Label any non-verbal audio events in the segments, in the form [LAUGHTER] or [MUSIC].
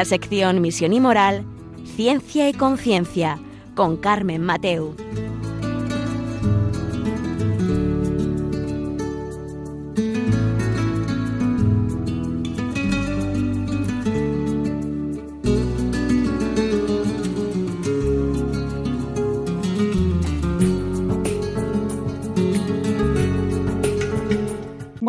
la sección Misión y Moral, Ciencia y Conciencia, con Carmen Mateu.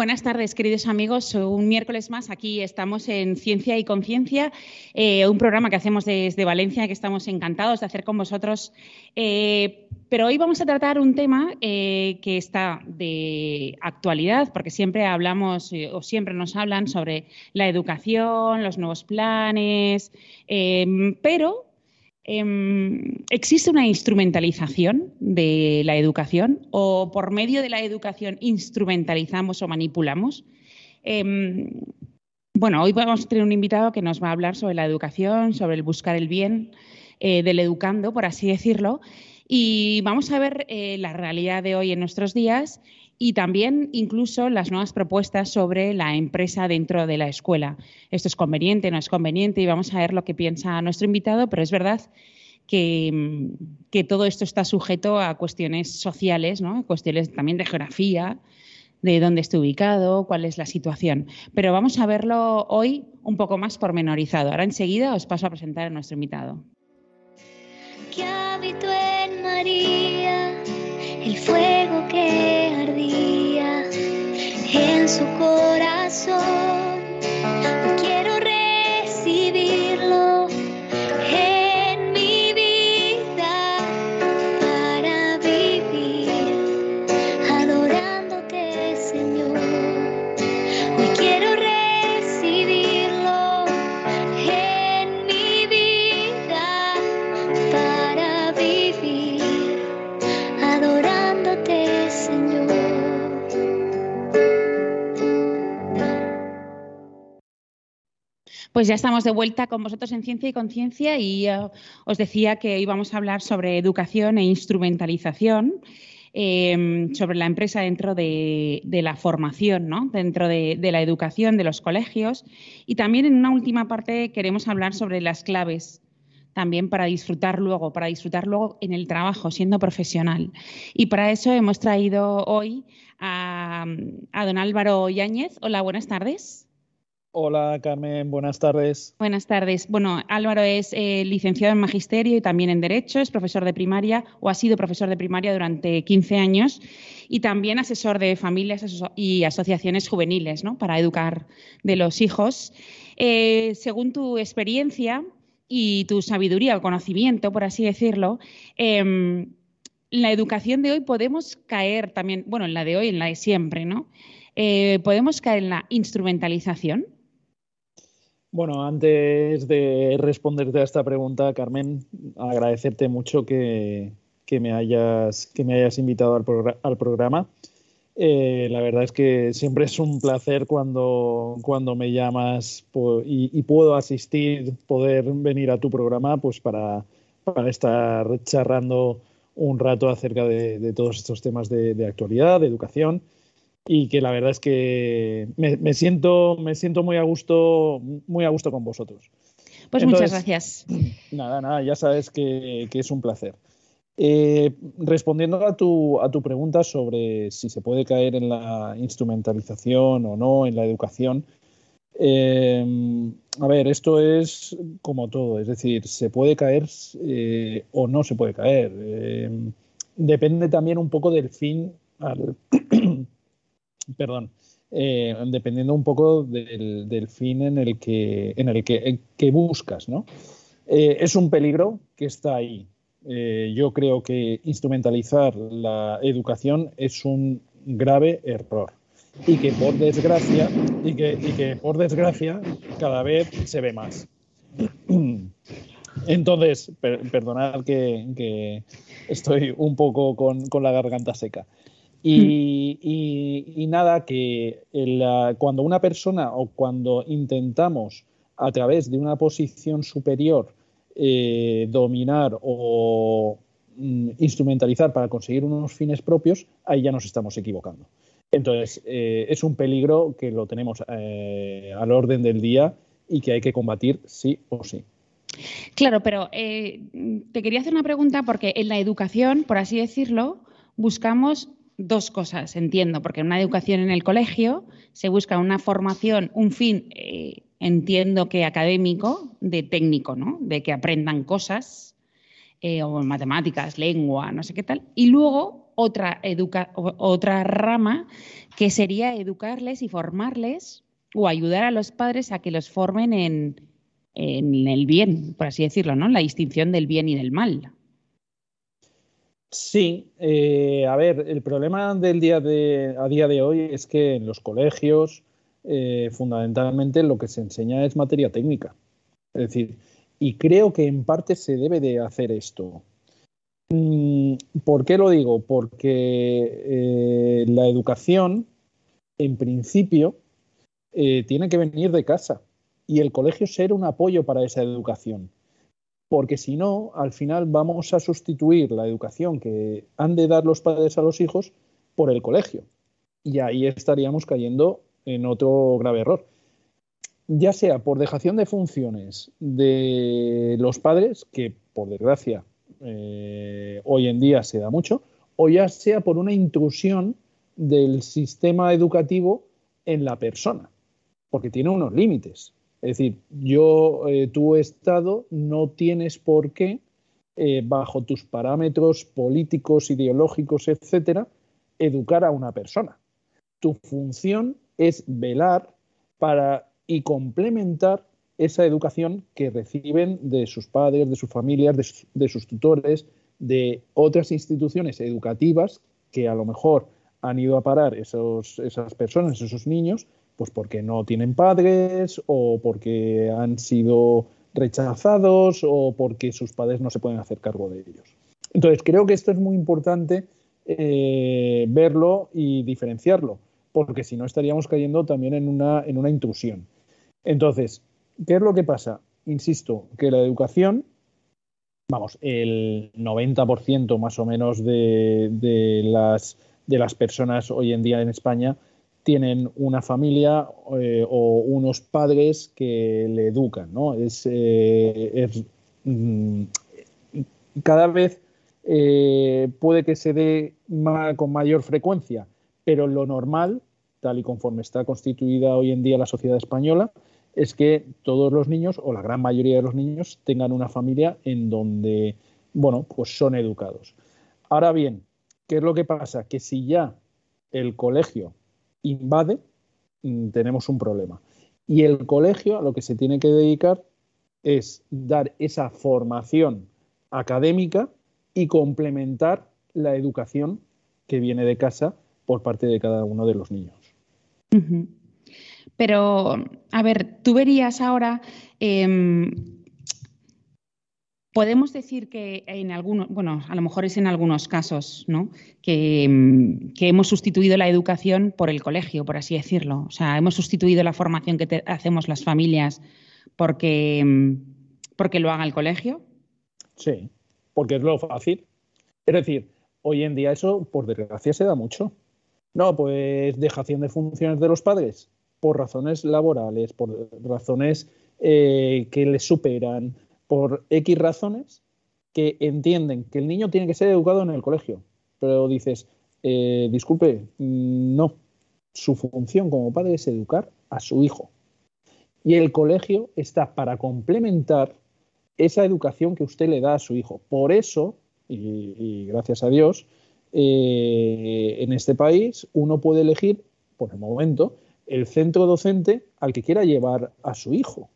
Buenas tardes, queridos amigos. Un miércoles más aquí estamos en Ciencia y Conciencia, eh, un programa que hacemos desde Valencia que estamos encantados de hacer con vosotros. Eh, pero hoy vamos a tratar un tema eh, que está de actualidad, porque siempre hablamos o siempre nos hablan sobre la educación, los nuevos planes, pero Em, ¿Existe una instrumentalización de la educación o por medio de la educación instrumentalizamos o manipulamos? Em, bueno, hoy vamos a tener un invitado que nos va a hablar sobre la educación, sobre el buscar el bien eh, del educando, por así decirlo, y vamos a ver eh, la realidad de hoy en nuestros días y también incluso las nuevas propuestas sobre la empresa dentro de la escuela. Esto es conveniente, no es conveniente y vamos a ver lo que piensa nuestro invitado, pero es verdad que, todo esto está sujeto a cuestiones sociales, ¿no? cuestiones también de geografía, de dónde esté ubicado, cuál es la situación. Pero vamos a verlo hoy un poco más pormenorizado. Ahora enseguida os paso a presentar a nuestro invitado. Que habito en María el fuego que ardía en su corazón. Pues ya estamos de vuelta con vosotros en Ciencia y Conciencia y eh, os decía que hoy vamos a hablar sobre educación e instrumentalización. Em, sobre la empresa dentro de, la formación, ¿no? dentro de, la educación de los colegios. Y también en una última parte queremos hablar sobre las claves también para disfrutar luego, para disfrutar luego en el trabajo, siendo profesional. Y para eso hemos traído hoy a, a don Álvaro Yáñez. Hola, buenas tardes. Hola Carmen, buenas tardes. Buenas tardes. Bueno, Álvaro es eh, licenciado en Magisterio y también en Derecho, es profesor de primaria o ha sido profesor de primaria durante 15 años y también asesor de familias y asociaciones juveniles ¿no? para educar de los hijos. Eh, según tu experiencia y tu sabiduría o conocimiento, por así decirlo, em, la educación de hoy podemos caer también, bueno, en la de hoy, en la de siempre, ¿no? Eh, ¿Podemos caer en la instrumentalización? Bueno, antes de responderte a esta pregunta, Carmen, agradecerte mucho que, me, hayas, invitado al, programa. Eh, la verdad es que siempre es un placer cuando, me llamas y, puedo asistir, poder venir a tu programa pues para, estar charlando un rato acerca de, todos estos temas de actualidad, de educación y que la verdad es que me, siento, me siento muy a gusto, muy a gusto con vosotros. Pues muchas gracias. Nada, nada, ya sabes que, es un placer. Eh, respondiendo a tu, a tu pregunta sobre si se puede caer en la instrumentalización o no en la educación, eh, a ver, esto es como todo, es decir, se puede caer eh, o no se puede caer. depende también un poco del fin al, [CLEARS THROAT] perdón, eh, dependiendo un poco del, fin en el que, en el que, buscas, ¿no? Eh, es un peligro que está ahí. Eh, yo creo que instrumentalizar la educación es un grave error y que por desgracia y que, por desgracia cada vez se ve más. [CLEARS THROAT] Entonces, perdonad que, estoy un poco con la garganta seca. Y, nada, que cuando una persona o cuando intentamos a través de una posición superior eh, dominar o mm, instrumentalizar para conseguir unos fines propios, ahí ya nos estamos equivocando. Entonces, eh, es un peligro que lo tenemos eh, al orden del día y que hay que combatir sí o sí. Claro, pero eh, te quería hacer una pregunta porque en la educación, por así decirlo, buscamos dos cosas, entiendo, porque en una educación en el colegio se busca una formación, un fin, eh, entiendo que académico, de técnico, ¿no? De que aprendan cosas, eh, matemáticas, lengua, no sé qué tal, y luego otra, educa otra rama que sería educarles y formarles o ayudar a los padres a que los formen en, en el bien, por así decirlo, ¿no? La distinción del bien y del mal. Sí, eh, a ver, el problema del día de, a día de hoy es que en los colegios eh, fundamentalmente lo que se enseña es materia técnica. Es decir, y creo que en parte se debe de hacer esto. Mm, ¿Por qué lo digo? Porque eh, la educación, en principio, tiene que venir de casa y el colegio ser un apoyo para esa educación porque si no, al final vamos a sustituir la educación que han de dar los padres a los hijos por el colegio. Y ahí estaríamos cayendo en otro grave error. Ya sea por dejación de funciones de los padres, que por desgracia eh, hoy en día se da mucho, o ya sea por una intrusión del sistema educativo en la persona, porque tiene unos límites. Es decir, yo, eh, tu Estado, no tienes por qué, eh, bajo tus parámetros políticos, ideológicos, etcétera, educar a una persona. Tu función es velar para y complementar esa educación que reciben de sus padres, de sus familias, de, sus tutores, de otras instituciones educativas que a lo mejor han ido a parar esos, esas personas, esos niños, pues porque no tienen padres o porque han sido rechazados o porque sus padres no se pueden hacer cargo de ellos. Entonces, creo que esto es muy importante eh, verlo y diferenciarlo, porque si no estaríamos cayendo también en una, en una intrusión. Entonces, ¿qué es lo que pasa? Insisto, que la educación, vamos, el 90% más o menos de, las, de las personas hoy en día en España tienen una familia eh, o unos padres que le educan, ¿no? Es, eh, mm, cada vez eh, puede que se dé con mayor frecuencia, pero lo normal, tal y conforme está constituida hoy en día la sociedad española, es que todos los niños o la gran mayoría de los niños tengan una familia en donde, bueno, pues son educados. Ahora bien, ¿qué es lo que pasa? Que si ya el colegio invade, mm, tenemos un problema. Y el colegio a lo que se tiene que dedicar es dar esa formación académica y complementar la educación que viene de casa por parte de cada uno de los niños. Pero, a ver, tú verías ahora em, Podemos decir que en algunos, bueno, a lo mejor es en algunos casos, ¿no? Que, mm, hemos sustituido la educación por el colegio, por así decirlo. O sea, hemos sustituido la formación que hacemos las familias porque, mm, porque lo haga el colegio. Sí, porque es lo fácil. Es decir, hoy en día eso, por desgracia, se da mucho. No, pues dejación de funciones de los padres por razones laborales, por razones eh, que les superan, por X razones que entienden que el niño tiene que ser educado en el colegio. Pero dices, eh, disculpe, mm, no. Su función como padre es educar a su hijo. Y el colegio está para complementar esa educación que usted le da a su hijo. Por eso, y, gracias a Dios, eh, en este país uno puede elegir, por el momento, el centro docente al que quiera llevar a su hijo.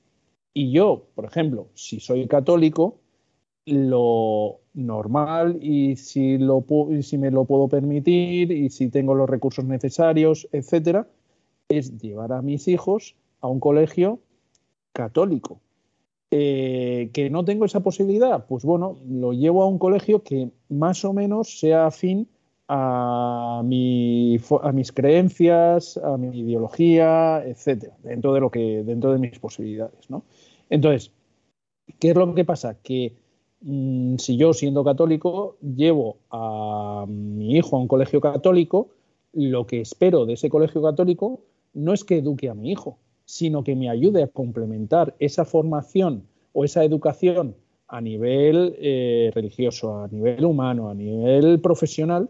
Y yo, por ejemplo, si soy católico, lo normal y si, me lo puedo permitir y si tengo los recursos necesarios, etcétera, es llevar a mis hijos a un colegio católico. Eh, que no tengo esa posibilidad, pues bueno, lo llevo a un colegio que más o menos sea afín a, mi, a mis creencias, a mi ideología, etcétera, dentro de lo que, dentro de mis posibilidades, ¿no? Entonces, ¿qué es lo que pasa? Que mm, si yo, siendo católico, llevo a mi hijo a un colegio católico, lo que espero de ese colegio católico no es que eduque a mi hijo, sino que me ayude a complementar esa formación o esa educación a nivel eh, religioso, a nivel humano, a nivel profesional,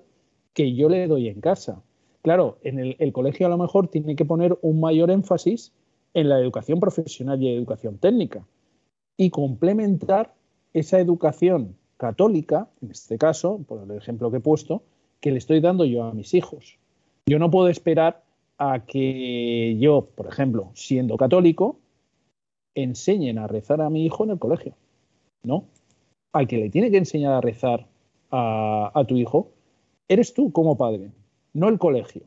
que yo le doy en casa. Claro, en el, colegio a lo mejor tiene que poner un mayor énfasis en la educación profesional y educación técnica y complementar esa educación católica, en este caso, por el ejemplo que he puesto, que le estoy dando yo a mis hijos. Yo no puedo esperar a que yo, por ejemplo, siendo católico, enseñen a rezar a mi hijo en el colegio. No. Al que le tiene que enseñar a rezar a, tu hijo, eres tú como padre, no el colegio.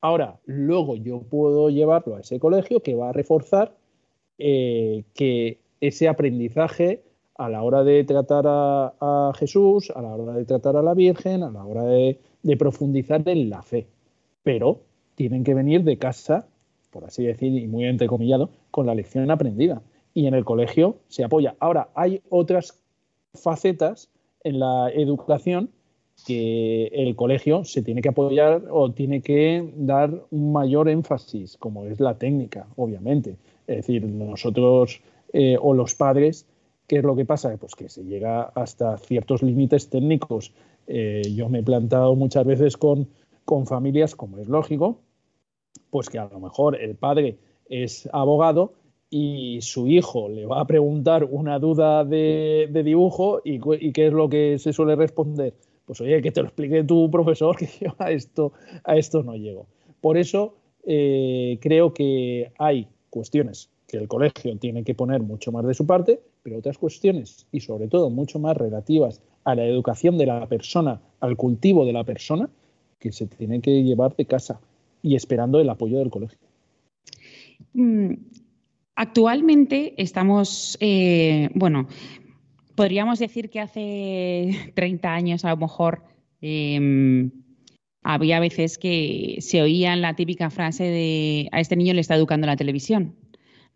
Ahora, luego yo puedo llevarlo a ese colegio que va a reforzar eh, que ese aprendizaje a la hora de tratar a, Jesús, a la hora de tratar a la Virgen, a la hora de, de profundizar en la fe. Pero tienen que venir de casa, por así decir, y muy entrecomillado, con la lección aprendida. Y en el colegio se apoya. Ahora, hay otras facetas en la educación que el colegio se tiene que apoyar o tiene que dar un mayor énfasis, como es la técnica, obviamente. Es decir, nosotros eh, o los padres, ¿qué es lo que pasa? Pues que se llega hasta ciertos límites técnicos. Eh, yo me he plantado muchas veces con, con familias, como es lógico, pues que a lo mejor el padre es abogado y su hijo le va a preguntar una duda de, dibujo y, qué es lo que se suele responder. Pues oye, que te lo explique tu profesor, [LAUGHS] que yo a esto, a esto no llego. Por eso eh, creo que hay cuestiones que el colegio tiene que poner mucho más de su parte, pero otras cuestiones, y sobre todo mucho más relativas a la educación de la persona, al cultivo de la persona, que se tiene que llevar de casa y esperando el apoyo del colegio. Mm, actualmente estamos, eh, bueno, podríamos decir que hace [LAUGHS] 30 años a lo mejor em, había veces que se oía la típica frase de a este niño le está educando la televisión,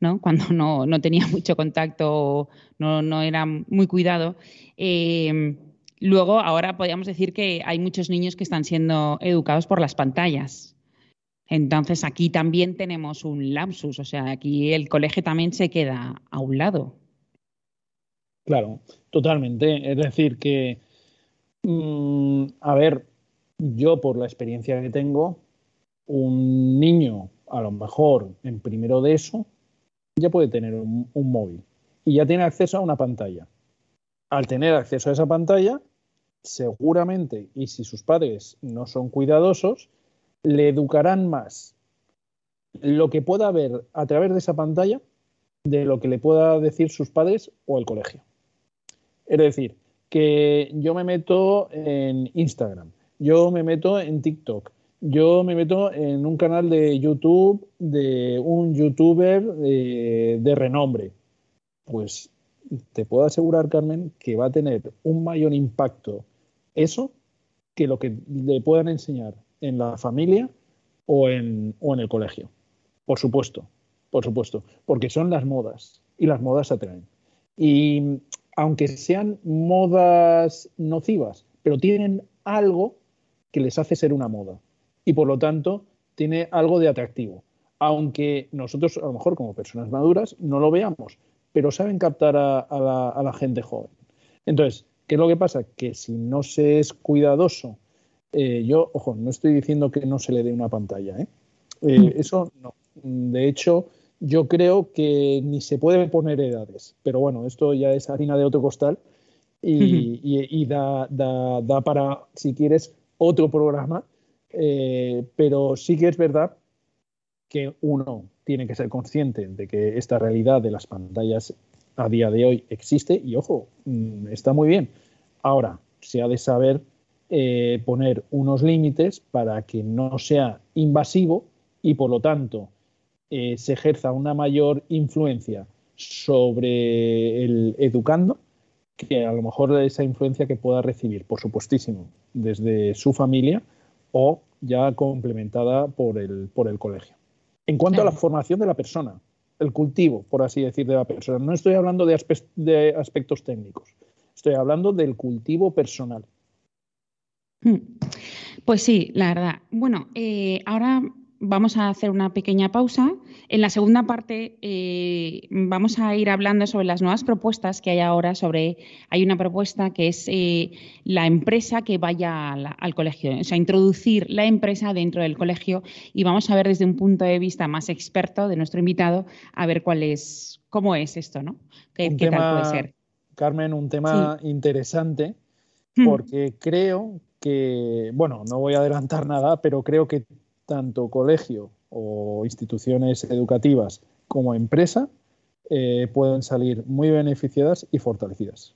¿no? [LAUGHS] Cuando no, tenía [LAUGHS] mucho contacto, no, no era muy cuidado. Em, luego, ahora podríamos decir que hay muchos niños que están siendo educados por las pantallas. Entonces aquí también tenemos un lapsus, o sea, aquí el colegio también se queda a un lado. Claro, totalmente. Es decir, que, mm, a ver, yo por la experiencia que tengo, un niño, a lo mejor en primero de eso, ya puede tener un móvil y ya tiene acceso a una pantalla. Al tener acceso a esa pantalla, seguramente, y si sus padres no son cuidadosos, le educarán más lo que pueda ver a través de esa pantalla de lo que le pueda decir sus padres o el colegio. Es decir, que yo me meto en Instagram, yo me meto en TikTok, yo me meto en un canal de YouTube de un youtuber de, de renombre. Pues te puedo asegurar, Carmen, que va a tener un mayor impacto eso que lo que le puedan enseñar en la familia o en, o en el colegio. Por supuesto, por supuesto, porque son las modas y las modas atraen. Y aunque sean modas nocivas, pero tienen algo que les hace ser una moda y por lo tanto tiene algo de atractivo. Aunque nosotros a lo mejor como personas maduras no lo veamos, pero saben captar a, la, a la gente joven. Entonces, ¿qué es lo que pasa? Que si no se es cuidadoso eh, yo, ojo, no estoy diciendo que no se le dé una pantalla, ¿eh? Eh, mm. eso no. De hecho, yo creo que ni se puede poner edades, pero bueno, esto ya es harina de otro costal y, da, para, si quieres, otro programa, pero sí que es verdad que uno tiene que ser consciente de que esta realidad de las pantallas a día de hoy existe y ojo, mm, está muy bien. Ahora, se ha de saber eh, poner unos límites para que no sea invasivo y por lo tanto eh, se ejerza una mayor influencia sobre el educando que a lo mejor esa influencia que pueda recibir, por supuestísimo, desde su familia o ya complementada por el, por el colegio. En cuanto a la formación de la persona, el cultivo, por así decir, de la persona, no estoy hablando de, de aspectos técnicos, estoy hablando del cultivo personal. Hmm. Pues sí, la verdad. Bueno, eh, ahora vamos a hacer una pequeña pausa. En la segunda parte eh, vamos a ir hablando sobre las nuevas propuestas que hay ahora. Sobre hay una propuesta que es eh, la empresa que vaya al colegio, o sea, introducir la empresa dentro del colegio y vamos a ver desde un punto de vista más experto de nuestro invitado a ver cuál es, cómo es esto, ¿no? ¿Qué, tal puede ser? Carmen, un tema interesante hmm. porque creo que, bueno, no voy a adelantar nada, pero creo que tanto colegio o instituciones educativas como empresa eh, pueden salir muy beneficiadas y fortalecidas.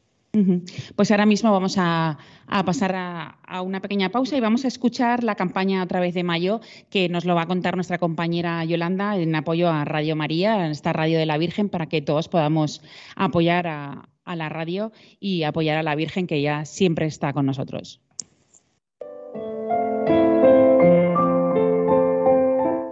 Pues ahora mismo vamos a, pasar a, una pequeña pausa y vamos a escuchar la campaña otra vez de mayo que nos lo va a contar nuestra compañera Yolanda en apoyo a Radio María, esta radio de la Virgen, para que todos podamos apoyar a la radio y apoyar a la Virgen que ya siempre está con nosotros.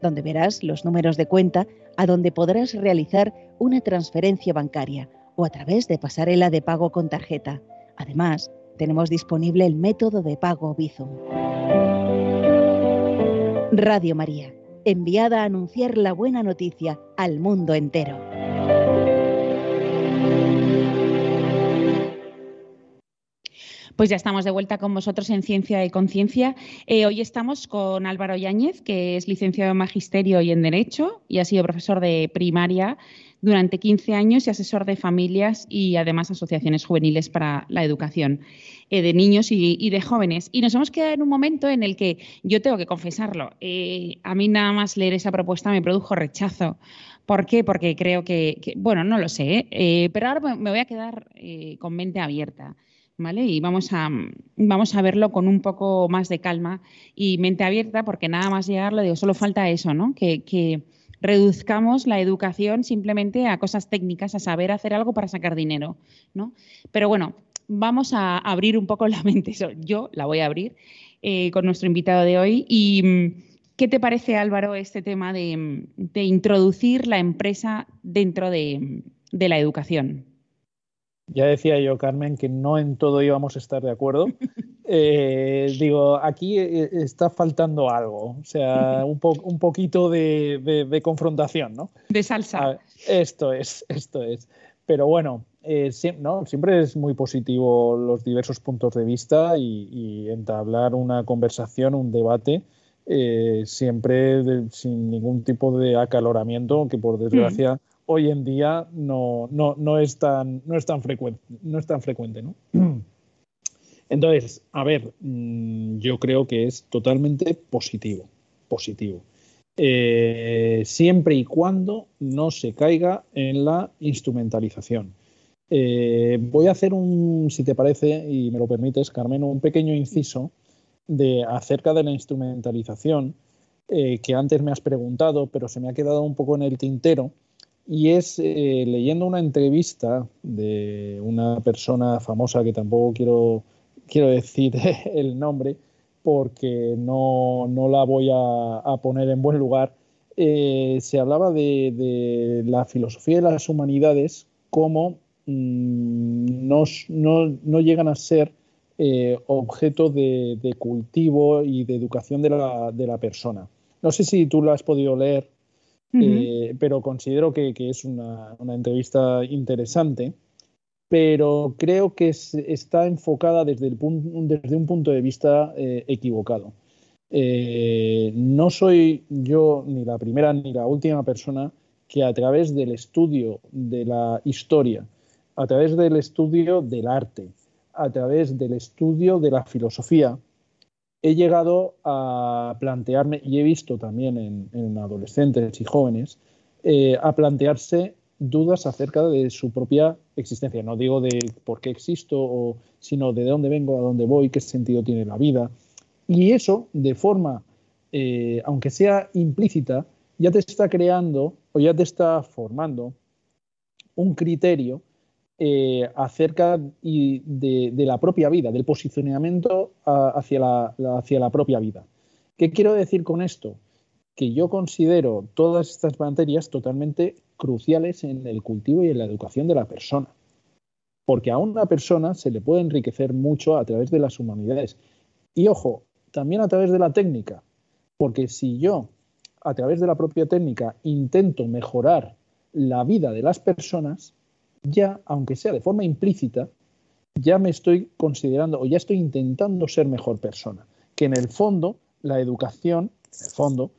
donde verás los números de cuenta a donde podrás realizar una transferencia bancaria o a través de pasarela de pago con tarjeta. Además, tenemos disponible el método de pago Bizum. Radio María, enviada a anunciar la buena noticia al mundo entero. Pues ya estamos de vuelta con vosotros en Ciencia y Conciencia. Eh, hoy estamos con Álvaro Yáñez, que es licenciado en Magisterio y en Derecho y ha sido profesor de primaria durante 15 años y asesor de familias y además asociaciones juveniles para la educación eh, de niños y, de jóvenes. Y nos hemos quedado en un momento en el que yo tengo que confesarlo. Eh, a mí nada más leer esa propuesta me produjo rechazo. ¿Por qué? Porque creo que, bueno, no lo sé, pero ahora me voy a quedar con mente abierta. Y vamos a, vamos a verlo con un poco más de calma y mente abierta, porque nada más llegarlo, digo, solo falta eso, ¿no? Que, reduzcamos la educación simplemente a cosas técnicas, a saber hacer algo para sacar dinero, ¿no? Pero bueno, vamos a abrir un poco [LAUGHS] la mente. Yo la voy a abrir eh, con nuestro invitado de hoy. ¿Y qué te parece, Álvaro, este tema de, introducir la empresa dentro de la educación? Ya decía yo, Carmen, que no en todo íbamos a estar de acuerdo. Eh, digo, aquí eh, está faltando algo, o sea, un, un poquito de, confrontación, ¿no? De salsa. esto es, esto es. Pero bueno, eh, ¿no? siempre es muy positivo los diversos puntos de vista y, entablar una conversación, un debate, siempre sin ningún tipo de acaloramiento, que por desgracia hoy en día no, no, no, es, tan, no es tan frecuente. No es tan frecuente ¿no? [CLEARS THROAT] Entonces, a ver, mm, yo creo que es totalmente positivo. Positivo. Eh, siempre y cuando no se caiga en la instrumentalización. Eh, voy a hacer un, si te parece y me lo permites, Carmen, un pequeño inciso de acerca de la instrumentalización eh, que antes me has preguntado, pero se me ha quedado un poco en el tintero y es eh, leyendo una entrevista de una persona famosa que tampoco quiero, quiero decir [LAUGHS] el nombre porque no, la voy a, poner en buen lugar. Eh, se hablaba de, la filosofía de las humanidades como mm, no, no, llegan a ser eh, objeto de, cultivo y de educación de la, de la, persona. No sé si tú lo has podido leer, eh, pero considero que, es una, entrevista interesante, pero creo que está enfocada desde, un punto de vista equivocado. no soy yo ni la primera ni la última persona que a través del estudio de la historia, a través del estudio del arte, a través del estudio de la filosofía, he llegado a plantearme, y he visto también en, adolescentes y jóvenes, eh, a plantearse dudas acerca de su propia existencia. No digo de por qué existo, sino de dónde vengo, a dónde voy, qué sentido tiene la vida. Y eso, de forma, eh, aunque sea implícita, ya te está creando o ya te está formando un criterio eh, acerca de, la propia vida, del posicionamiento hacia, la, hacia la propia vida. ¿Qué quiero decir con esto? Que yo considero todas estas materias totalmente cruciales en el cultivo y en la educación de la persona. Porque a una persona se le puede enriquecer mucho a través de las humanidades. Y ojo, también a través de la técnica. Porque si yo a través de la propia técnica intento mejorar la vida de las personas, ya, aunque sea de forma implícita, ya me estoy considerando o ya estoy intentando ser mejor persona. Que en el fondo, la educación, en el fondo,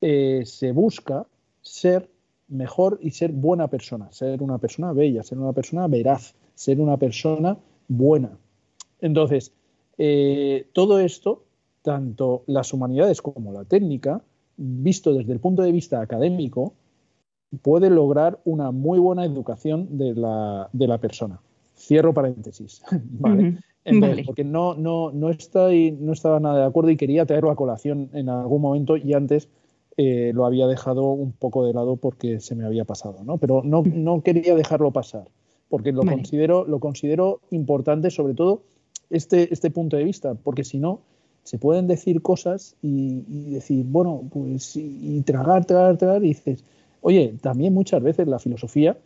eh, se busca ser mejor y ser buena persona, ser una persona bella, ser una persona veraz, ser una persona buena. Entonces, eh, todo esto, tanto las humanidades como la técnica, visto desde el punto de vista académico, puede lograr una muy buena educación de la, de la persona. Cierro paréntesis. [LAUGHS] ¿vale? Porque no, no, no, estoy, no estaba nada de acuerdo y quería traerlo a colación en algún momento y antes eh, lo había dejado un poco de lado porque se me había pasado, ¿no? Pero no, no quería dejarlo pasar porque lo, considero, lo considero importante, sobre todo este, este punto de vista, porque si no, se pueden decir cosas y, decir, bueno, pues y, tragar, tragar, tragar, y dices, oye, también muchas veces la filosofía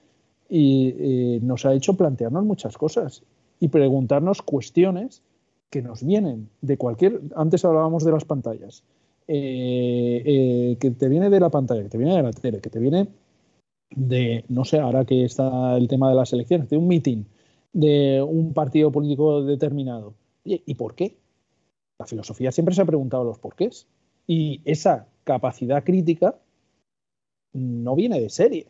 y, eh, nos ha hecho plantearnos muchas cosas y preguntarnos cuestiones que nos vienen de cualquier, antes hablábamos de las pantallas, eh, eh, que te viene de la pantalla, que te viene de la tele, que te viene de, no sé, ahora que está el tema de las elecciones, de un meeting, de un partido político determinado. ¿Y por qué? La filosofía siempre se ha preguntado los porqués. Y esa capacidad crítica no viene de serie,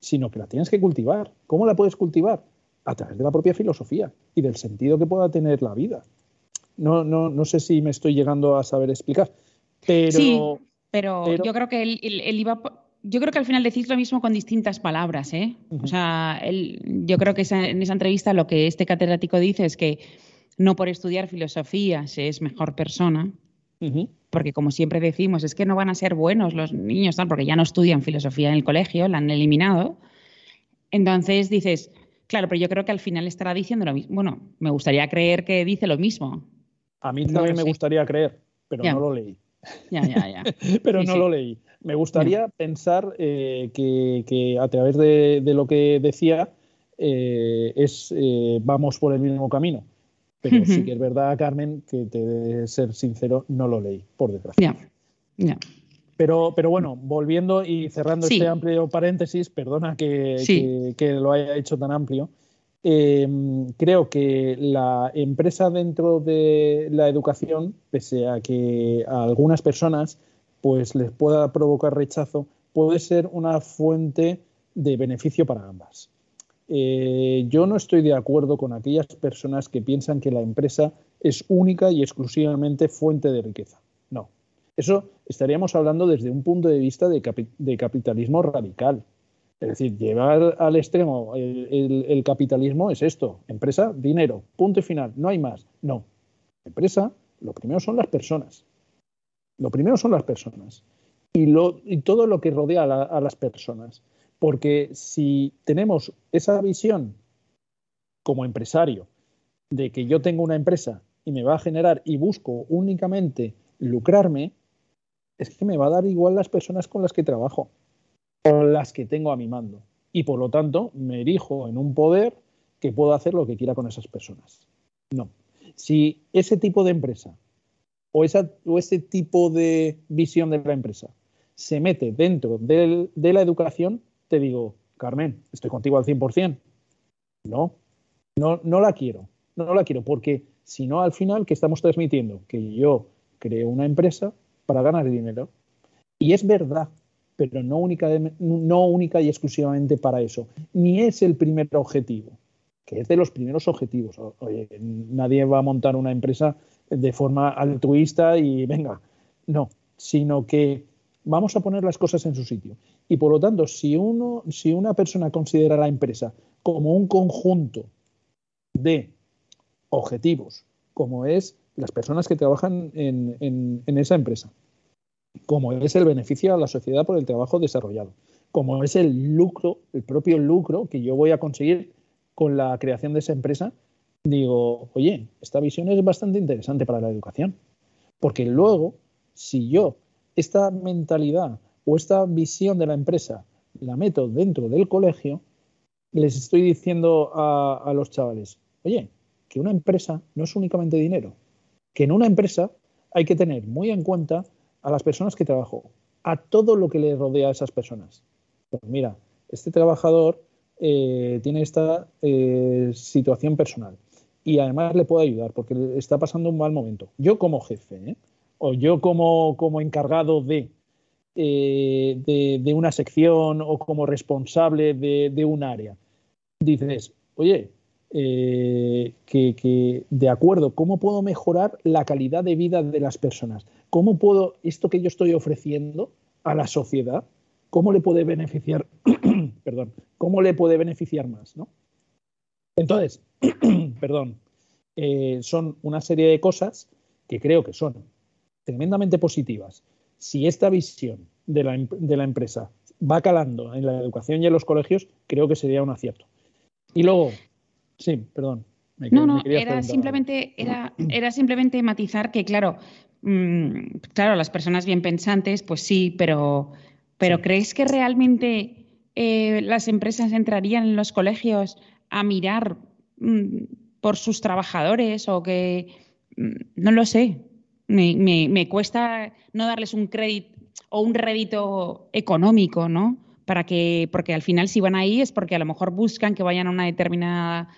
sino que la tienes que cultivar. ¿Cómo la puedes cultivar? A través de la propia filosofía y del sentido que pueda tener la vida. No, no, no sé si me estoy llegando a saber explicar, pero... Sí, pero, yo creo que él, iba yo creo que al final decís lo mismo con distintas palabras, ¿eh? O sea, yo creo que en esa entrevista lo que este catedrático dice es que no por estudiar filosofía se es mejor persona, porque como siempre decimos, es que no van a ser buenos los niños, porque ya no estudian filosofía en el colegio, la han eliminado. Entonces dices, claro, pero yo creo que al final estará diciendo lo mismo. Bueno, me gustaría creer que dice lo mismo. A mí también me gustaría creer, pero no lo leí. Ya, ya, ya. [LAUGHS] pero no lo leí. Me gustaría pensar eh, que, a través de, lo que decía eh, es eh, vamos por el mismo camino pero sí que es verdad, Carmen, que te de ser sincero, no lo leí, por desgracia. Ya, Pero, pero bueno, volviendo y cerrando este amplio paréntesis, perdona que, que, lo haya hecho tan amplio, em, creo que la empresa dentro de la educación, pese a que a algunas personas pues les pueda provocar rechazo, puede ser una fuente de beneficio para ambas. Eh, yo no estoy de acuerdo con aquellas personas que piensan que la empresa es única y exclusivamente fuente de riqueza. No. Eso estaríamos hablando desde un punto de vista de, capitalismo radical. Es decir, llevar al extremo el, capitalismo es esto, empresa, dinero, punto y final, no hay más. No, empresa, lo primero son las personas. Lo primero son las personas y, todo lo que rodea a las personas. Porque si tenemos esa visión como empresario de que yo tengo una empresa y me va a generar y busco únicamente lucrarme, es que me va a dar igual las personas con las que trabajo, o las que tengo a mi mando. Y por lo tanto me erijo en un poder que puedo hacer lo que quiera con esas personas. No. Si ese tipo de empresa o, ese tipo de visión de la empresa se mete dentro de la educación, te digo, Carmen, estoy contigo al 100%. No, no, no la quiero. No la quiero porque si no, al final, ¿qué estamos transmitiendo? Que yo creo una empresa para ganar dinero. Y es verdad, pero no única, no única y exclusivamente para eso. Ni es el primer objetivo, que es de los primeros objetivos. Oye, nadie va a montar una empresa de forma altruista y venga, no, sino que vamos a poner las cosas en su sitio. Y por lo tanto, si, uno, si una persona considera la empresa como un conjunto de objetivos, como es las personas que trabajan en, esa empresa, como es el beneficio a la sociedad por el trabajo desarrollado, como es el lucro, el propio lucro que yo voy a conseguir con la creación de esa empresa, digo, oye, esta visión es bastante interesante para la educación. Porque luego, si yo esta mentalidad o esta visión de la empresa la meto dentro del colegio, les estoy diciendo a, los chavales, oye, que una empresa no es únicamente dinero, que en una empresa hay que tener muy en cuenta a las personas que trabajo, a todo lo que le rodea a esas personas. Pues mira, este trabajador eh, tiene esta eh, situación personal y además le puedo ayudar porque está pasando un mal momento. Yo como jefe, ¿eh? O yo como, como encargado de, eh, de, una sección o como responsable de, un área, dices, oye, eh, que, de acuerdo, ¿cómo puedo mejorar la calidad de vida de las personas? ¿Cómo puedo, esto que yo estoy ofreciendo a la sociedad, cómo le puede beneficiar, [CLEARS THROAT] perdón, cómo le puede beneficiar más, ¿no? Entonces, [CLEARS THROAT] perdón, eh, son una serie de cosas que creo que son tremendamente positivas, si esta visión de la, de la empresa va calando en la educación y en los colegios, creo que sería un acierto. Y luego, sí, perdón. no, no, era simplemente, era, era simplemente matizar que, claro, mm, claro, las personas bien pensantes, pues sí, pero, pero ¿crees que realmente eh, las empresas entrarían en los colegios a mirar mm, por sus trabajadores o que, mm, no lo sé, me, cuesta no darles un crédito o un rédito económico, ¿no? Para que, porque al final si van ahí es porque a lo mejor buscan que vayan a una determinada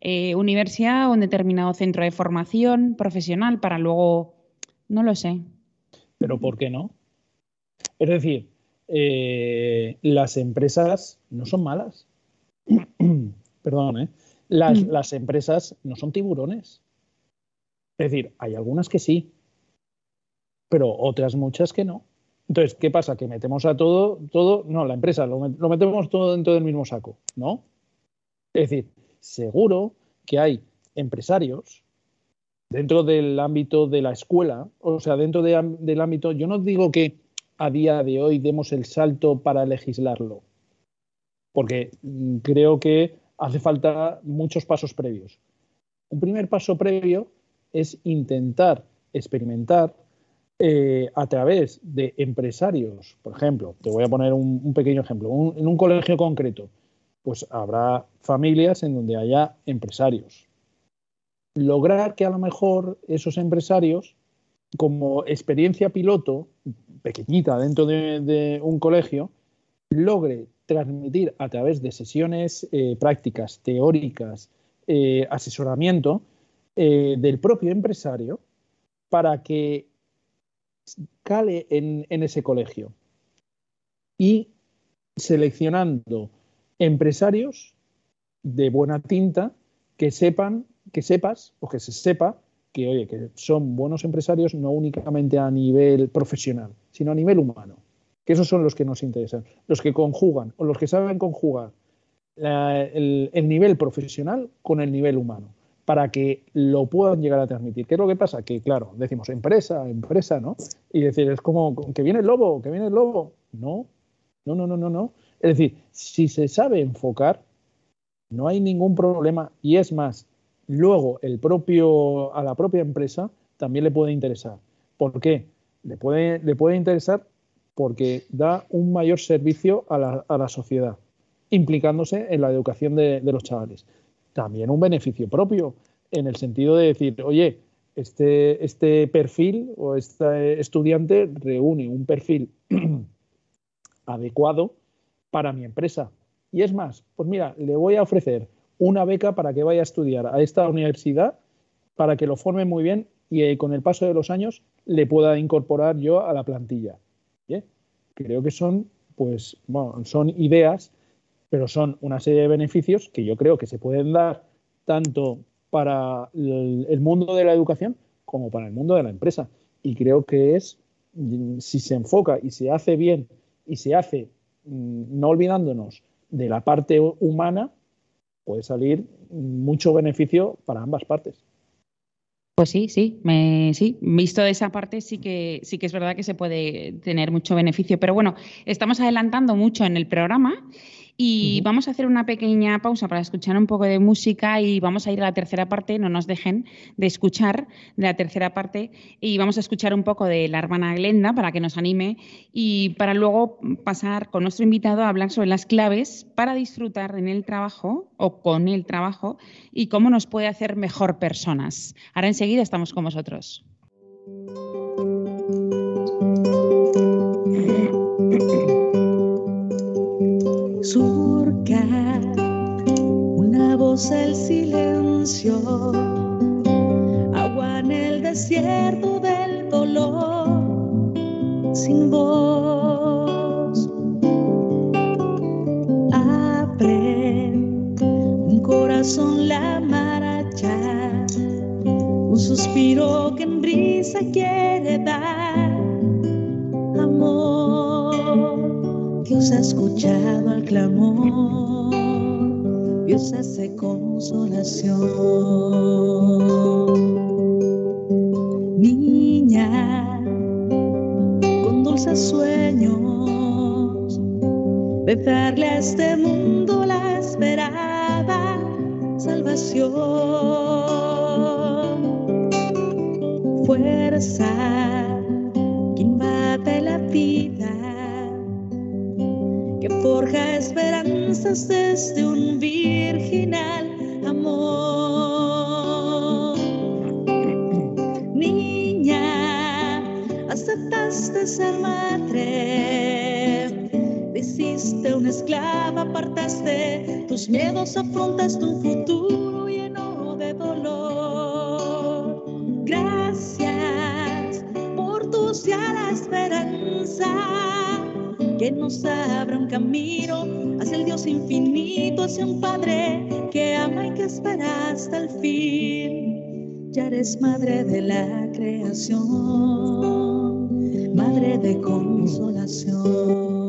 eh, universidad o un determinado centro de formación profesional para luego, no lo sé. Pero ¿por qué no? Es decir, eh, las empresas no son malas. [CLEARS THROAT] Perdón, ¿eh? Las, mm. las empresas no son tiburones. Es decir, hay algunas que sí, pero otras muchas que no. Entonces, ¿qué pasa? Que metemos a todo, todo, no, la empresa, lo, metemos todo dentro del mismo saco, ¿no? Es decir, seguro que hay empresarios dentro del ámbito de la escuela, o sea, dentro del ámbito, yo no digo que a día de hoy demos el salto para legislarlo, porque mm, creo que hace falta muchos pasos previos. Un primer paso previo es intentar experimentar eh, a través de empresarios, por ejemplo, te voy a poner un, pequeño ejemplo, en un colegio concreto, pues habrá familias en donde haya empresarios. Lograr que a lo mejor esos empresarios, como experiencia piloto, pequeñita dentro de, un colegio, logre transmitir a través de sesiones eh, prácticas, teóricas, eh, asesoramiento del propio empresario, para que cale en, ese colegio. Y seleccionando empresarios de buena tinta que sepan, que sepas o que se sepa que, oye, que son buenos empresarios no únicamente a nivel profesional, sino a nivel humano. Que esos son los que nos interesan, los que conjugan o los que saben conjugar el nivel profesional con el nivel humano para que lo puedan llegar a transmitir. ¿Qué es lo que pasa? Que, claro, decimos empresa, empresa, ¿no? Y decir, es como que viene el lobo, que viene el lobo. No, no, no, no, no, no. Es decir, si se sabe enfocar, no hay ningún problema. Y es más, luego el propio, a la propia empresa también le puede interesar. ¿Por qué? Le puede, le puede interesar porque da un mayor servicio a la, a la sociedad, implicándose en la educación de, de los chavales también un beneficio propio, en el sentido de decir, oye, este, este perfil o este estudiante reúne un perfil [CLEARS THROAT] adecuado para mi empresa. Y es más, pues mira, le voy a ofrecer una beca para que vaya a estudiar a esta universidad, para que lo forme muy bien y eh, con el paso de los años le pueda incorporar yo a la plantilla. Creo que son, pues, bueno, son ideas, pero son una serie de beneficios que yo creo que se pueden dar tanto para el, mundo de la educación como para el mundo de la empresa. Y creo que es, si se enfoca y se hace bien y se hace mm, no olvidándonos de la parte humana, puede salir mucho beneficio para ambas partes. Pues sí, sí, me, sí. Visto de esa parte, sí que, sí que es verdad que se puede tener mucho beneficio. Pero bueno, estamos adelantando mucho en el programa y vamos a hacer una pequeña pausa para escuchar un poco de música y vamos a ir a la tercera parte, no nos dejen de escuchar de la tercera parte y vamos a escuchar un poco de la hermana Glenda para que nos anime y para luego pasar con nuestro invitado a hablar sobre las claves para disfrutar en el trabajo o con el trabajo y cómo nos puede hacer mejor personas. Ahora enseguida estamos con vosotros. El silencio, agua en el desierto del dolor, sin voz. Abre un corazón la maracha, un suspiro que en brisa quiere dar Dios ha hace consolación. Padre que ama y que espera hasta el fin. Ya eres madre de la creación, madre de consolación.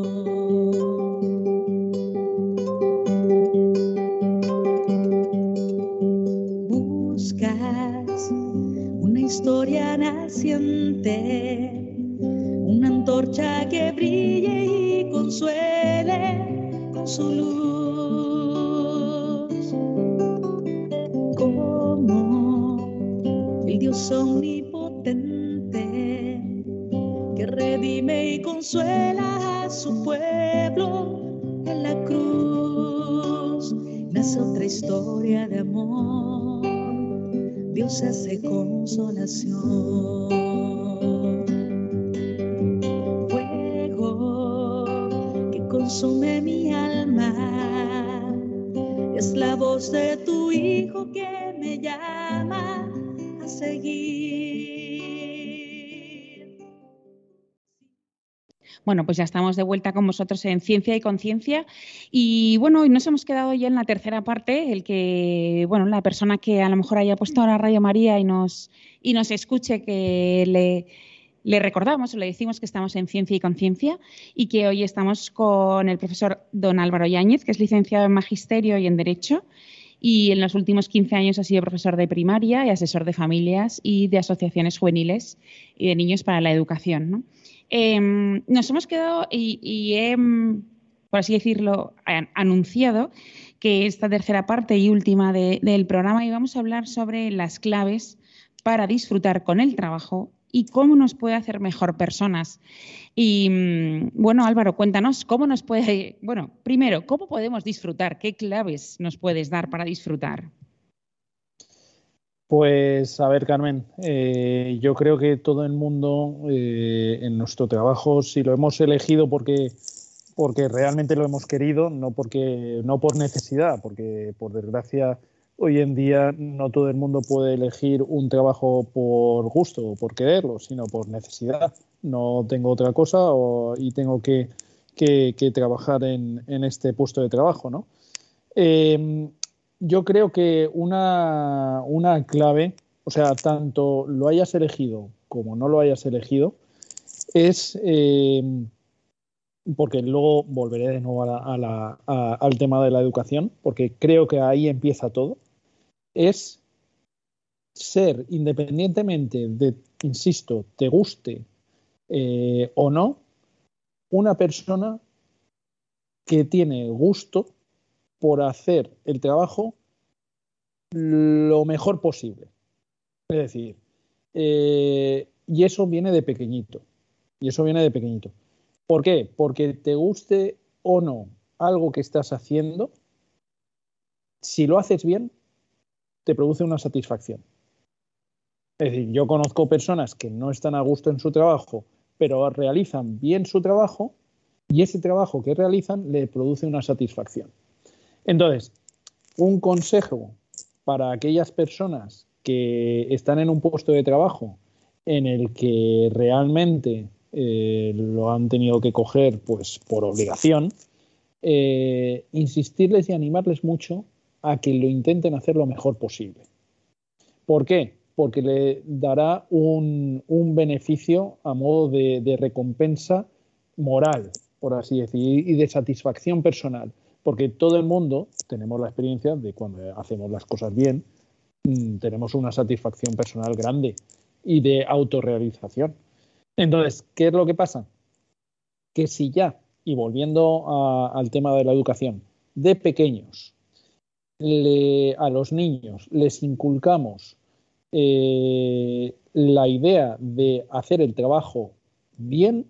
Bueno, pues ya estamos de vuelta con vosotros en Ciencia y Conciencia. Y bueno, hoy nos hemos quedado ya en la tercera parte, el que, bueno, la persona que a lo mejor haya puesto ahora Radio María y nos, y nos escuche, que le le recordamos o le decimos que estamos en Ciencia y Conciencia y que hoy estamos con el profesor don Álvaro Yáñez, que es licenciado en Magisterio y en Derecho y en los últimos 15 años ha sido profesor de primaria y asesor de familias y de asociaciones juveniles y de niños para la educación. Em, nos hemos quedado y, he, por así decirlo, anunciado que esta tercera parte y última del programa íbamos a hablar sobre las claves para disfrutar con el trabajo y cómo nos puede hacer mejor personas. Y mm, bueno, Álvaro, cuéntanos cómo nos puede, bueno, primero, ¿cómo podemos disfrutar? ¿Qué claves nos puedes dar para disfrutar? Pues a ver, Carmen, eh, yo creo que todo el mundo eh, en nuestro trabajo, si lo hemos elegido porque, porque realmente lo hemos querido, no, porque, no por necesidad, porque por desgracia hoy en día no todo el mundo puede elegir un trabajo por gusto o por quererlo, sino por necesidad. No tengo otra cosa y tengo que, trabajar en, este puesto de trabajo, ¿no? Eh, yo creo que una, clave, o sea, tanto lo hayas elegido como no lo hayas elegido, es, eh, porque luego volveré de nuevo al tema de la educación, porque creo que ahí empieza todo, es ser independientemente de, insisto, te guste eh, o no, una persona que tiene gusto por hacer el trabajo lo mejor posible. Es decir, eh, y eso viene de pequeñito. Y eso viene de pequeñito. ¿Por qué? Porque te guste o no algo que estás haciendo, si lo haces bien, te produce una satisfacción. Es decir, yo conozco personas que no están a gusto en su trabajo, pero realizan bien su trabajo y ese trabajo que realizan le produce una satisfacción. Entonces, un consejo para aquellas personas que están en un puesto de trabajo en el que realmente eh, lo han tenido que coger pues por obligación, eh, insistirles y animarles mucho a que lo intenten hacer lo mejor posible. ¿Por qué? Porque le dará un, beneficio a modo de recompensa moral, por así decir, y de satisfacción personal porque todo el mundo tenemos la experiencia de cuando hacemos las cosas bien, mm, tenemos una satisfacción personal grande y de autorrealización. Entonces, ¿qué es lo que pasa? Que si ya, y volviendo al tema de la educación, de pequeños, a los niños les inculcamos eh, la idea de hacer el trabajo bien,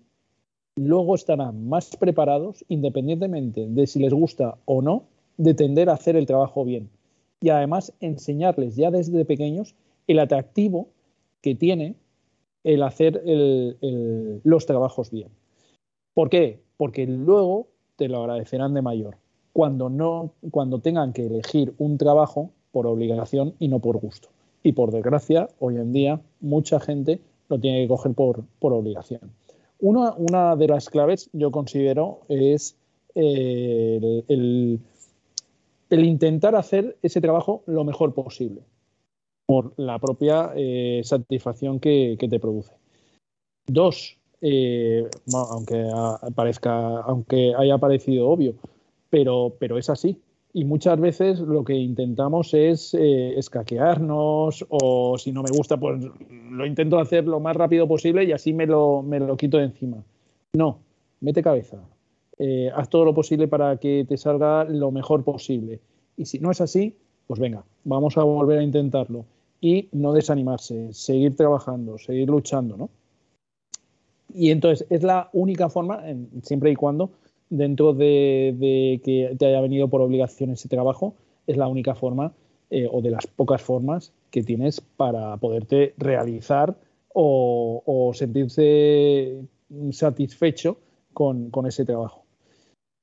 luego estarán más preparados, independientemente de si les gusta o no, de tender a hacer el trabajo bien. Y además enseñarles ya desde pequeños el atractivo que tiene el hacer los trabajos bien. ¿Por qué? Porque luego te lo agradecerán de mayor, cuando, no, cuando tengan que elegir un trabajo por obligación y no por gusto. Y por desgracia, hoy en día, mucha gente lo tiene que coger por, por obligación. Una, de las claves, yo considero, es eh, el, intentar hacer ese trabajo lo mejor posible por la propia eh, satisfacción que, te produce. Dos, eh, aunque parezca, aunque haya parecido obvio, pero, pero es así y muchas veces lo que intentamos es eh, escaquearnos o si no me gusta, pues lo intento hacer lo más rápido posible y así me lo, me lo quito de encima. No, mete cabeza. Eh, haz todo lo posible para que te salga lo mejor posible. Y si no es así, pues venga, vamos a volver a intentarlo. Y no desanimarse, seguir trabajando, seguir luchando, ¿no? Y entonces es la única forma, siempre y cuando dentro de, que te haya venido por obligación ese trabajo, es la única forma eh, o de las pocas formas que tienes para poderte realizar o, sentirse satisfecho con, ese trabajo.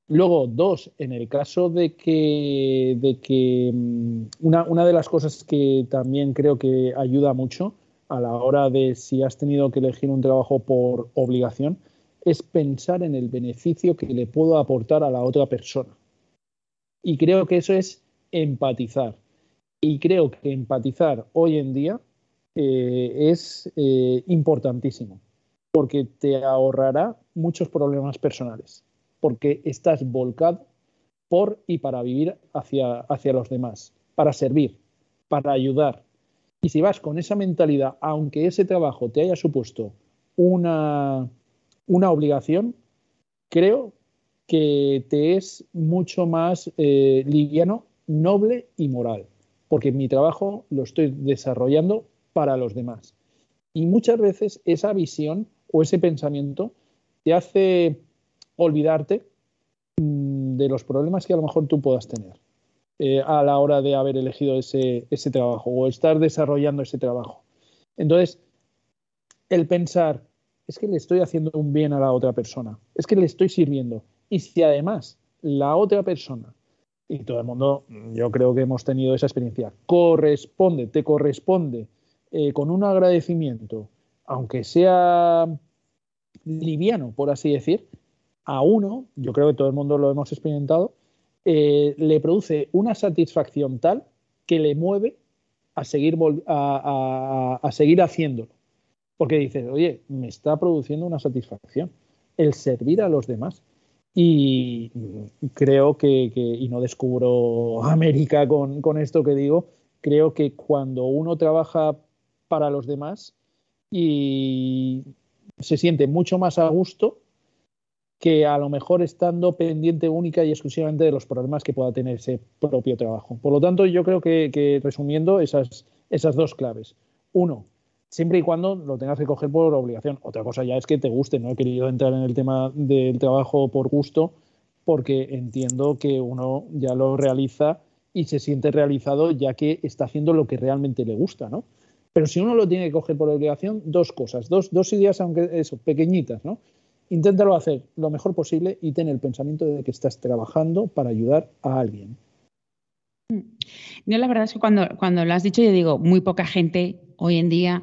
Luego, dos, en el caso de que, de que mm, una, una, de las cosas que también creo que ayuda mucho a la hora de si has tenido que elegir un trabajo por obligación es pensar en el beneficio que le puedo aportar a la otra persona. Y creo que eso es empatizar. Y creo que empatizar hoy en día eh, es eh, importantísimo, porque te ahorrará muchos problemas personales, porque estás volcado por y para vivir hacia, hacia los demás, para servir, para ayudar. Y si vas con esa mentalidad, aunque ese trabajo te haya supuesto una, una obligación, creo que te es mucho más eh, liviano, noble y moral, porque mi trabajo lo estoy desarrollando para los demás. Y muchas veces esa visión o ese pensamiento te hace olvidarte mm, de los problemas que a lo mejor tú puedas tener eh, a la hora de haber elegido ese, ese trabajo o estar desarrollando ese trabajo. Entonces, el pensar, es que le estoy haciendo un bien a la otra persona, es que le estoy sirviendo. Y si además la otra persona, y todo el mundo, yo creo que hemos tenido esa experiencia, corresponde, te corresponde eh, con un agradecimiento, aunque sea liviano, por así decir, a uno, yo creo que todo el mundo lo hemos experimentado, eh, le produce una satisfacción tal que le mueve a seguir, a seguir haciéndolo. Porque dices, oye, me está produciendo una satisfacción el servir a los demás. Y creo que, y no descubro América con, con, esto que digo, creo que cuando uno trabaja para los demás y se siente mucho más a gusto que a lo mejor estando pendiente única y exclusivamente de los problemas que pueda tener ese propio trabajo. Por lo tanto, yo creo que, que resumiendo esas, esas dos claves. Uno, siempre y cuando lo tengas que coger por obligación. Otra cosa ya es que te guste, no he querido entrar en el tema del trabajo por gusto, porque entiendo que uno ya lo realiza y se siente realizado ya que está haciendo lo que realmente le gusta, ¿no? Pero si uno lo tiene que coger por obligación, dos cosas, dos, dos ideas, aunque eso, pequeñitas, ¿no? Inténtalo hacer lo mejor posible y ten el pensamiento de que estás trabajando para ayudar a alguien. Yo la verdad es que cuando, cuando lo has dicho, yo digo, muy poca gente hoy en día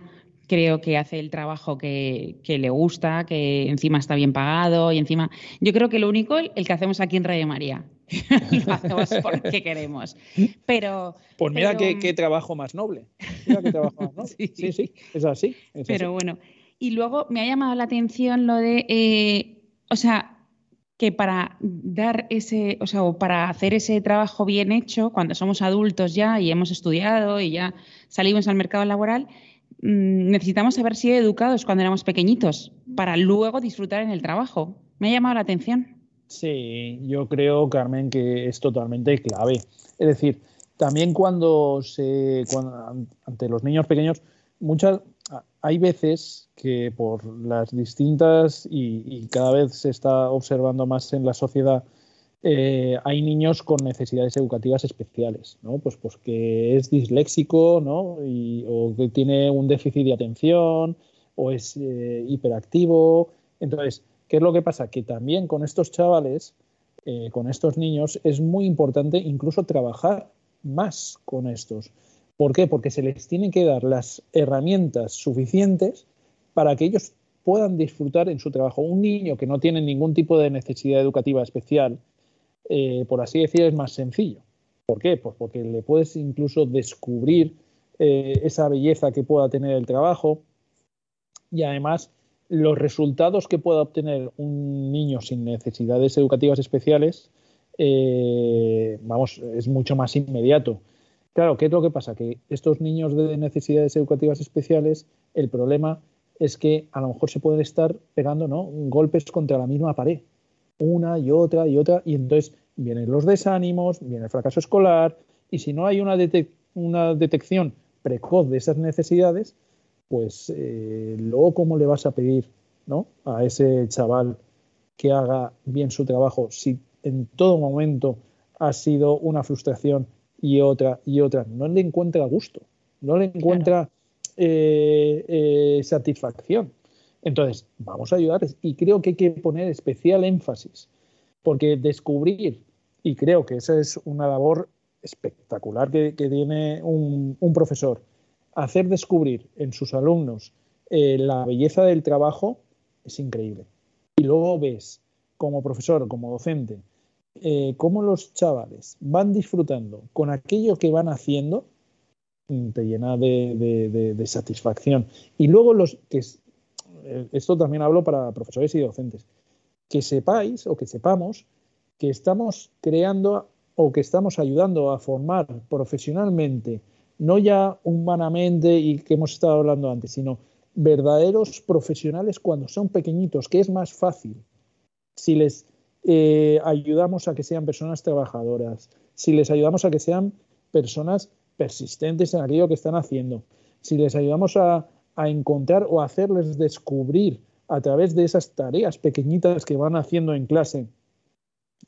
creo que hace el trabajo que, le gusta, que encima está bien pagado y encima. Yo creo que lo único, el que hacemos aquí en Radio María. [LAUGHS] lo hacemos porque [LAUGHS] queremos. Pero. Pues mira Qué, trabajo más noble. Mira qué trabajo más noble. [LAUGHS] Sí, sí, es así. pero bueno. Y luego me ha llamado la atención lo de. Eh, o sea, que para dar ese, o sea, para hacer ese trabajo bien hecho, cuando somos adultos ya y hemos estudiado y ya salimos al mercado laboral, necesitamos haber sido educados cuando éramos pequeñitos para luego disfrutar en el trabajo. Me ha llamado la atención. Sí, yo creo, Carmen, que es totalmente clave. Es decir, también cuando se, ante los niños pequeños, muchas, hay veces que por las distintas y, cada vez se está observando más en la sociedad eh, hay niños con necesidades educativas especiales, ¿no? Pues, pues que es disléxico, ¿no? o que tiene un déficit de atención, o es eh, hiperactivo. Entonces, ¿qué es lo que pasa? Que también con estos chavales, eh, con estos niños, es muy importante incluso trabajar más con estos. ¿Por qué? Porque se les tienen que dar las herramientas suficientes para que ellos puedan disfrutar en su trabajo. Un niño que no tiene ningún tipo de necesidad educativa especial, eh, por así decir, es más sencillo. ¿Por qué? Pues porque le puedes incluso descubrir eh, esa belleza que pueda tener el trabajo y además los resultados que pueda obtener un niño sin necesidades educativas especiales, eh, vamos, es mucho más inmediato. Claro, ¿qué es lo que pasa? Que estos niños de necesidades educativas especiales, el problema es que a lo mejor se pueden estar pegando ¿no? golpes contra la misma pared una y otra y otra, y entonces vienen los desánimos, viene el fracaso escolar, y si no hay una, una detección precoz de esas necesidades, pues eh, luego cómo le vas a pedir ¿no? a ese chaval que haga bien su trabajo si en todo momento ha sido una frustración y otra y otra. No le encuentra gusto, no le encuentra eh, eh, satisfacción. Entonces, vamos a ayudarles y creo que hay que poner especial énfasis, porque descubrir, y creo que esa es una labor espectacular que, tiene un, profesor, hacer descubrir en sus alumnos eh, la belleza del trabajo es increíble. Y luego ves, como profesor, como docente, eh, cómo los chavales van disfrutando con aquello que van haciendo, te llena de, satisfacción. Y luego los que esto también hablo para profesores y docentes, que sepáis o que sepamos que estamos creando o que estamos ayudando a formar profesionalmente, no ya humanamente y que hemos estado hablando antes, sino verdaderos profesionales cuando son pequeñitos, que es más fácil. Si les eh, ayudamos a que sean personas trabajadoras, si les ayudamos a que sean personas persistentes en aquello que están haciendo, si les ayudamos a, a encontrar o hacerles descubrir a través de esas tareas pequeñitas que van haciendo en clase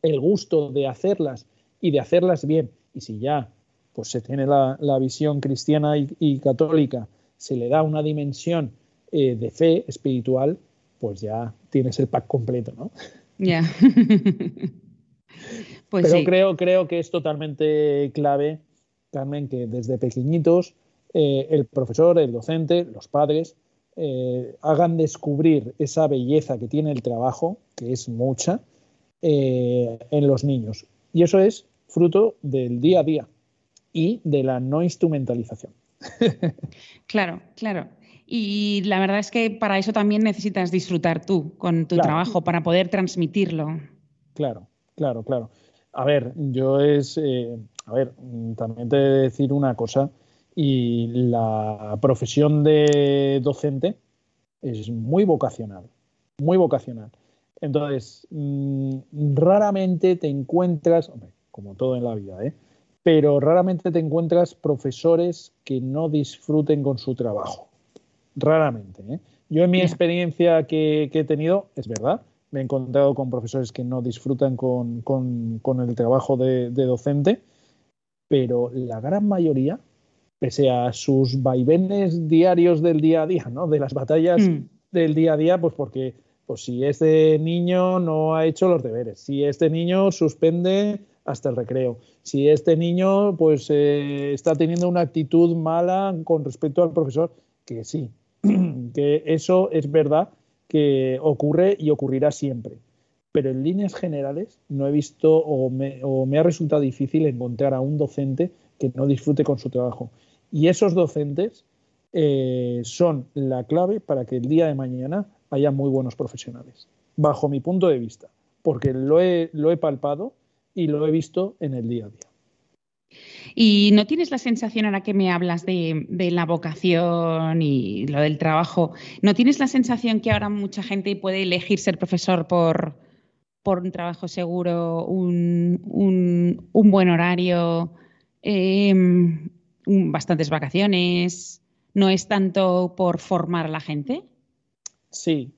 el gusto de hacerlas y de hacerlas bien. Y si ya pues se tiene la, visión cristiana y, católica, se le da una dimensión eh, de fe espiritual, pues ya tienes el pack completo, ¿no? Ya. [LAUGHS] pues Pero creo, creo que es totalmente clave, Carmen, que desde pequeñitos eh, el profesor, el docente, los padres, eh, hagan descubrir esa belleza que tiene el trabajo, que es mucha, en los niños. Y eso es fruto del día a día y de la no instrumentalización. [LAUGHS] claro, claro. Y la verdad es que para eso también necesitas disfrutar tú con tu trabajo, para poder transmitirlo. Claro, claro, claro. A ver, yo es, eh, a ver, también te he de decir una cosa, y la profesión de docente es muy vocacional, muy vocacional. Entonces, mm, raramente te encuentras, como todo en la vida, ¿eh? pero raramente te encuentras profesores que no disfruten con su trabajo. Raramente. ¿eh? Yo en mi experiencia que, he tenido, es verdad, me he encontrado con profesores que no disfrutan con, el trabajo de, docente, pero la gran mayoría, pese a sus vaivenes diarios del día a día, ¿no? de las batallas mm. del día a día, pues porque pues si este niño no ha hecho los deberes, si este niño suspende hasta el recreo. Si este niño pues eh, está teniendo una actitud mala con respecto al profesor, que sí, [CLEARS THROAT] que eso es verdad que ocurre y ocurrirá siempre. Pero en líneas generales no he visto o me, ha resultado difícil encontrar a un docente que no disfrute con su trabajo. Y esos docentes eh, son la clave para que el día de mañana haya muy buenos profesionales, bajo mi punto de vista, porque lo he palpado y lo he visto en el día a día. ¿Y no tienes la sensación ahora que me hablas de, la vocación y lo del trabajo, no tienes la sensación que ahora mucha gente puede elegir ser profesor por, por un trabajo seguro, un, buen horario, em, bastantes vacaciones? ¿No es tanto por formar a la gente? Sí,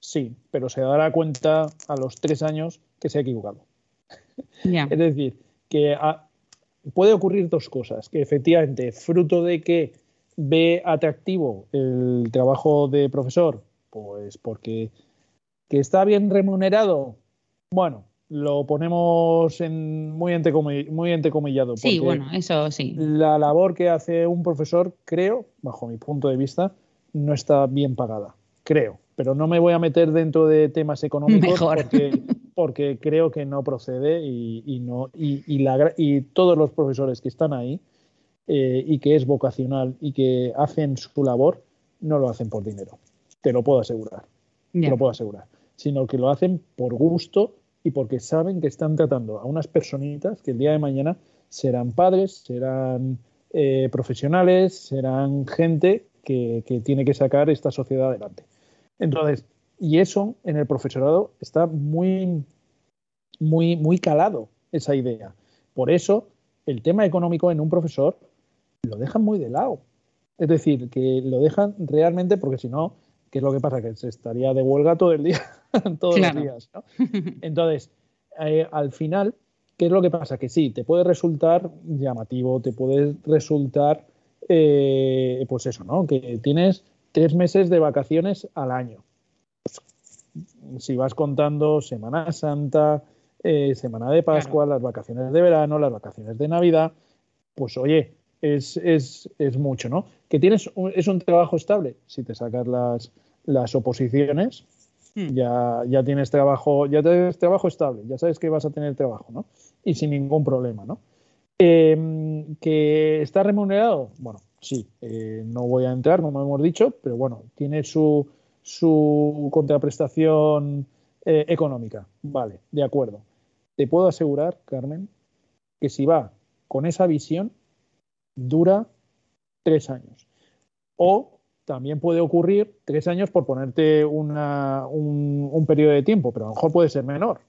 sí, pero se dará cuenta a los tres años que se ha equivocado. [LAUGHS] Es decir, que ah, puede ocurrir dos cosas, que efectivamente, fruto de que ve atractivo el trabajo de profesor, pues porque que está bien remunerado, bueno, lo ponemos en muy, muy entrecomillado. Sí, bueno, eso sí. La labor que hace un profesor, creo, bajo mi punto de vista, no está bien pagada. Creo. Pero no me voy a meter dentro de temas económicos porque porque creo que no procede y, no, y, la, y, todos los profesores que están ahí eh, y que es vocacional y que hacen su labor, no lo hacen por dinero. Te lo puedo asegurar. Te lo puedo asegurar. Sino que lo hacen por gusto y porque saben que están tratando a unas personitas que el día de mañana serán padres, serán eh, profesionales, serán gente que, que tiene que sacar esta sociedad adelante. Entonces, y eso en el profesorado está muy, muy, muy calado, esa idea. Por eso, el tema económico en un profesor lo dejan muy de lado. Es decir, que lo dejan realmente porque si no, ¿qué es lo que pasa? Que se estaría de huelga todo el día, [LAUGHS] todos los días. Entonces, eh, al final, ¿qué es lo que pasa? Que sí, te puede resultar llamativo, te puede resultar, eh, pues eso, ¿no? Que tienes tres meses de vacaciones al año si vas contando Semana Santa, eh, Semana de Pascua, las vacaciones de verano, las vacaciones de Navidad, pues oye, es, es, es mucho, ¿no? Que tienes es un trabajo estable. Si te sacas las, las oposiciones, hmm. ya, ya tienes trabajo, ya tienes trabajo estable, ya sabes que vas a tener trabajo, ¿no? Y sin ningún problema, ¿no? Em, que está remunerado, bueno, sí, eh, no voy a entrar, como hemos dicho, pero bueno, tiene su, su contraprestación eh, económica. Vale, de acuerdo. Te puedo asegurar, Carmen, que si va con esa visión, dura tres años. O también puede ocurrir tres años por ponerte un, un, periodo de tiempo, pero a lo mejor puede ser menor.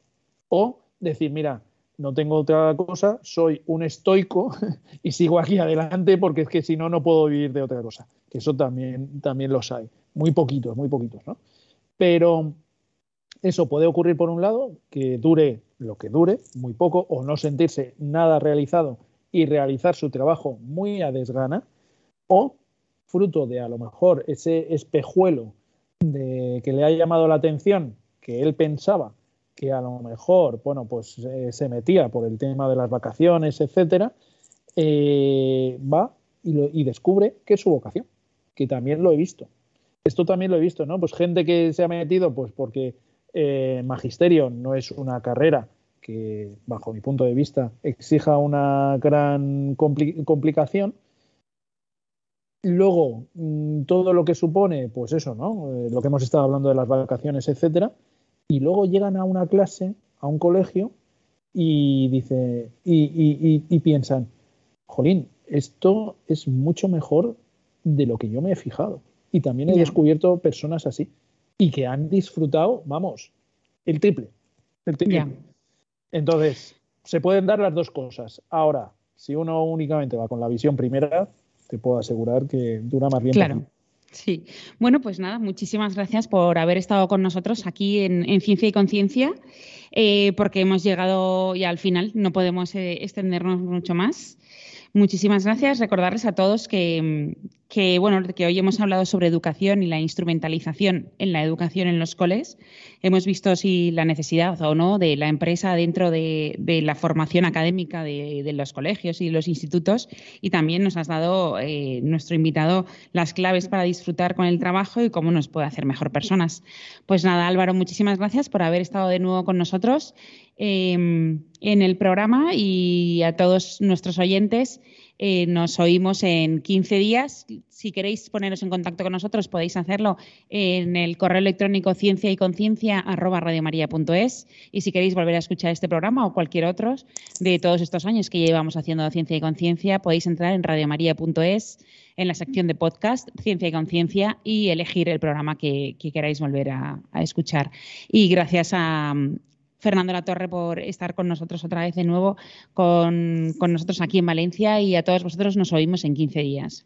O decir, mira, no tengo otra cosa, soy un estoico [LAUGHS] y sigo aquí adelante porque es que si no, no puedo vivir de otra cosa. Que eso también, también los hay. Muy poquitos, muy poquitos, ¿no? Pero eso puede ocurrir por un lado, que dure lo que dure, muy poco, o no sentirse nada realizado y realizar su trabajo muy a desgana, o fruto de a lo mejor ese espejuelo de que le ha llamado la atención, que él pensaba que a lo mejor, bueno, pues eh, se metía por el tema de las vacaciones, etcétera, eh, va y, descubre que es su vocación, que también lo he visto. Esto también lo he visto, ¿no? Pues gente que se ha metido, pues porque eh, magisterio no es una carrera que, bajo mi punto de vista, exija una gran complicación. Luego, mm, todo lo que supone, pues eso, ¿no? lo que hemos estado hablando de las vacaciones, etcétera y luego llegan a una clase, a un colegio, y dice, y, piensan, jolín, esto es mucho mejor de lo que yo me he fijado. Y también he descubierto personas así y que han disfrutado, vamos, el triple. El triple. Entonces, se pueden dar las dos cosas. Ahora, si uno únicamente va con la visión primera, te puedo asegurar que dura más bien. Claro. Sí, bueno, pues nada, muchísimas gracias por haber estado con nosotros aquí en, Ciencia y Conciencia, eh, porque hemos llegado ya al final, no podemos eh, extendernos mucho más. Muchísimas gracias. Recordarles a todos que, que, bueno, que hoy hemos hablado sobre educación y la instrumentalización en la educación en los coles. Hemos visto si la necesidad o no de la empresa dentro de, la formación académica de, los colegios y los institutos y también nos has dado eh, nuestro invitado las claves para disfrutar con el trabajo y cómo nos puede hacer mejor personas. Pues nada, Álvaro, muchísimas gracias por haber estado de nuevo con nosotros em, en el programa y a todos nuestros oyentes. Eh, nos oímos en 15 días. Si queréis poneros en contacto con nosotros, podéis hacerlo en el correo electrónico ciencia y conciencia Y si queréis volver a escuchar este programa o cualquier otro de todos estos años que llevamos haciendo ciencia y conciencia, podéis entrar en radiomaria.es en la sección de podcast Ciencia y Conciencia y elegir el programa que, queráis volver a, escuchar. Y gracias a, Fernando La Torre por estar con nosotros otra vez de nuevo, con, con nosotros aquí en Valencia y a todos vosotros nos oímos en 15 días.